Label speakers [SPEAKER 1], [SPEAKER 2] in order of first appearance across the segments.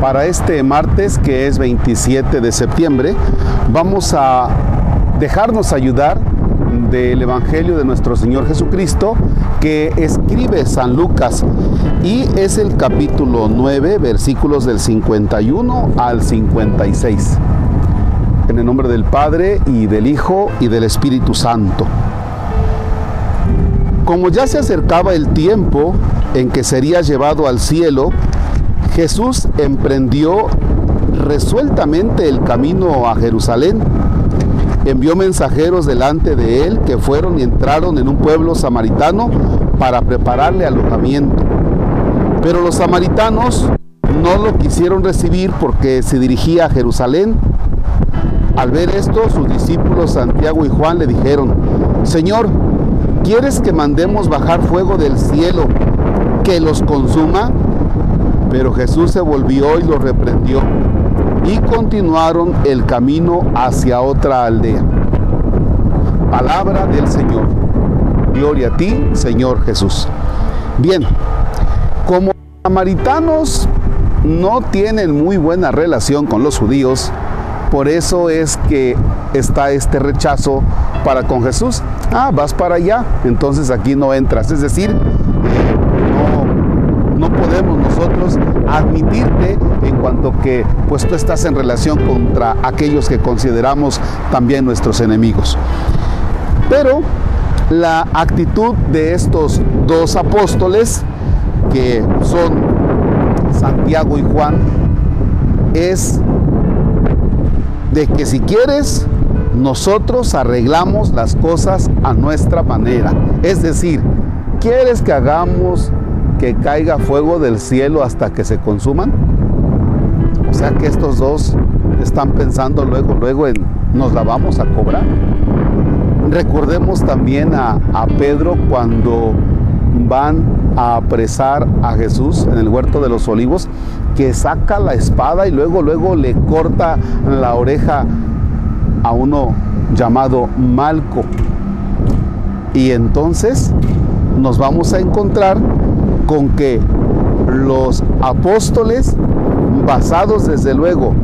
[SPEAKER 1] Para este martes, que es 27 de septiembre, vamos a dejarnos ayudar del Evangelio de nuestro Señor Jesucristo que escribe San Lucas y es el capítulo 9, versículos del 51 al 56. En el nombre del Padre y del Hijo y del Espíritu Santo. Como ya se acercaba el tiempo en que sería llevado al cielo, Jesús emprendió resueltamente el camino a Jerusalén envió mensajeros delante de él que fueron y entraron en un pueblo samaritano para prepararle alojamiento. Pero los samaritanos no lo quisieron recibir porque se dirigía a Jerusalén. Al ver esto, sus discípulos Santiago y Juan le dijeron, Señor, ¿quieres que mandemos bajar fuego del cielo que los consuma? Pero Jesús se volvió y los reprendió y continuaron el camino hacia otra aldea. Palabra del Señor. Gloria a ti, Señor Jesús. Bien, como los samaritanos no tienen muy buena relación con los judíos, por eso es que está este rechazo para con Jesús. Ah, vas para allá, entonces aquí no entras. Es decir, no, no podemos nosotros admitirte en cuanto que pues tú estás en relación contra aquellos que consideramos también nuestros enemigos. Pero la actitud de estos dos apóstoles, que son Santiago y Juan, es de que si quieres, nosotros arreglamos las cosas a nuestra manera. Es decir, ¿quieres que hagamos que caiga fuego del cielo hasta que se consuman? O sea que estos dos están pensando luego, luego en nos la vamos a cobrar. Recordemos también a, a Pedro cuando van a apresar a Jesús en el huerto de los olivos, que saca la espada y luego, luego le corta la oreja a uno llamado Malco. Y entonces nos vamos a encontrar con que los apóstoles, basados desde luego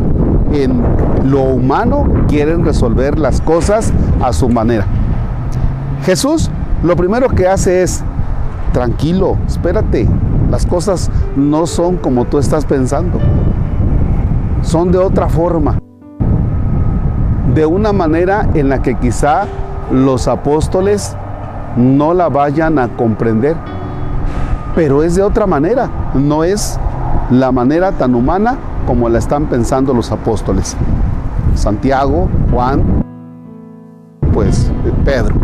[SPEAKER 1] en lo humano, quieren resolver las cosas a su manera. Jesús lo primero que hace es, tranquilo, espérate, las cosas no son como tú estás pensando, son de otra forma, de una manera en la que quizá los apóstoles no la vayan a comprender pero es de otra manera, no es la manera tan humana como la están pensando los apóstoles. Santiago, Juan, pues Pedro.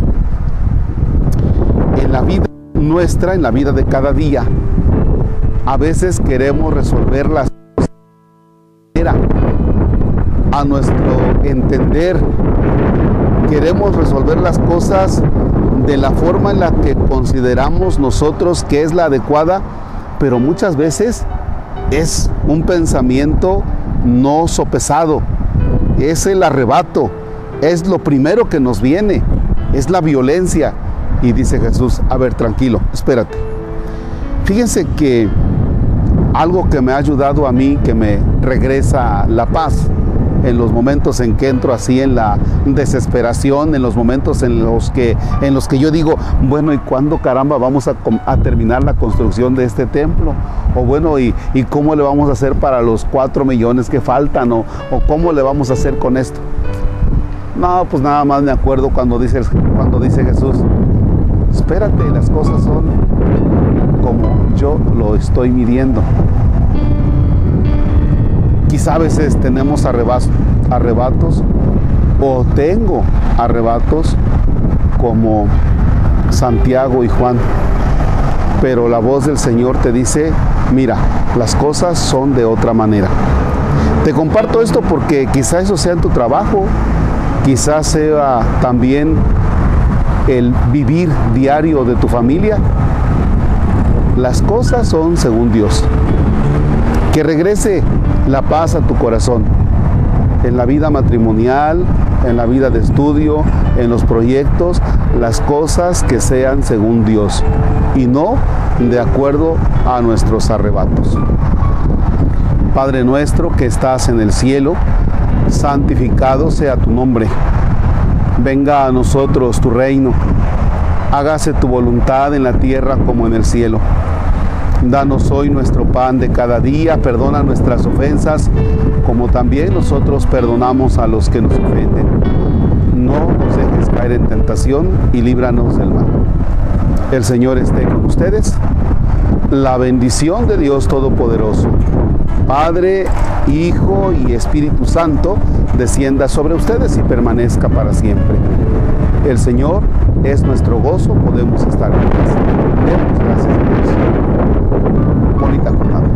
[SPEAKER 1] En la vida nuestra, en la vida de cada día, a veces queremos resolver las cosas a nuestro entender. Queremos resolver las cosas de la forma en la que consideramos nosotros que es la adecuada, pero muchas veces es un pensamiento no sopesado, es el arrebato, es lo primero que nos viene, es la violencia. Y dice Jesús, a ver, tranquilo, espérate. Fíjense que algo que me ha ayudado a mí, que me regresa la paz, en los momentos en que entro así en la desesperación, en los momentos en los que, en los que yo digo, bueno, ¿y cuándo caramba vamos a, terminar la construcción de este templo? O bueno, ¿y, cómo le vamos a hacer para los cuatro millones que faltan? O, ¿O cómo le vamos a hacer con esto? No, pues nada más me acuerdo cuando dice, cuando dice Jesús, espérate, las cosas son como yo lo estoy midiendo. Quizá a veces tenemos arrebatos o tengo arrebatos como Santiago y Juan. Pero la voz del Señor te dice, mira, las cosas son de otra manera. Te comparto esto porque quizá eso sea en tu trabajo, quizás sea también el vivir diario de tu familia. Las cosas son según Dios. Que regrese la paz a tu corazón, en la vida matrimonial, en la vida de estudio, en los proyectos, las cosas que sean según Dios y no de acuerdo a nuestros arrebatos. Padre nuestro que estás en el cielo, santificado sea tu nombre. Venga a nosotros tu reino. Hágase tu voluntad en la tierra como en el cielo. Danos hoy nuestro pan de cada día, perdona nuestras ofensas, como también nosotros perdonamos a los que nos ofenden. No nos dejes caer en tentación y líbranos del mal. El Señor esté con ustedes. La bendición de Dios Todopoderoso, Padre, Hijo y Espíritu Santo, descienda sobre ustedes y permanezca para siempre. El Señor es nuestro gozo, podemos estar en paz. Demos gracias a Dios. Bonita jornada.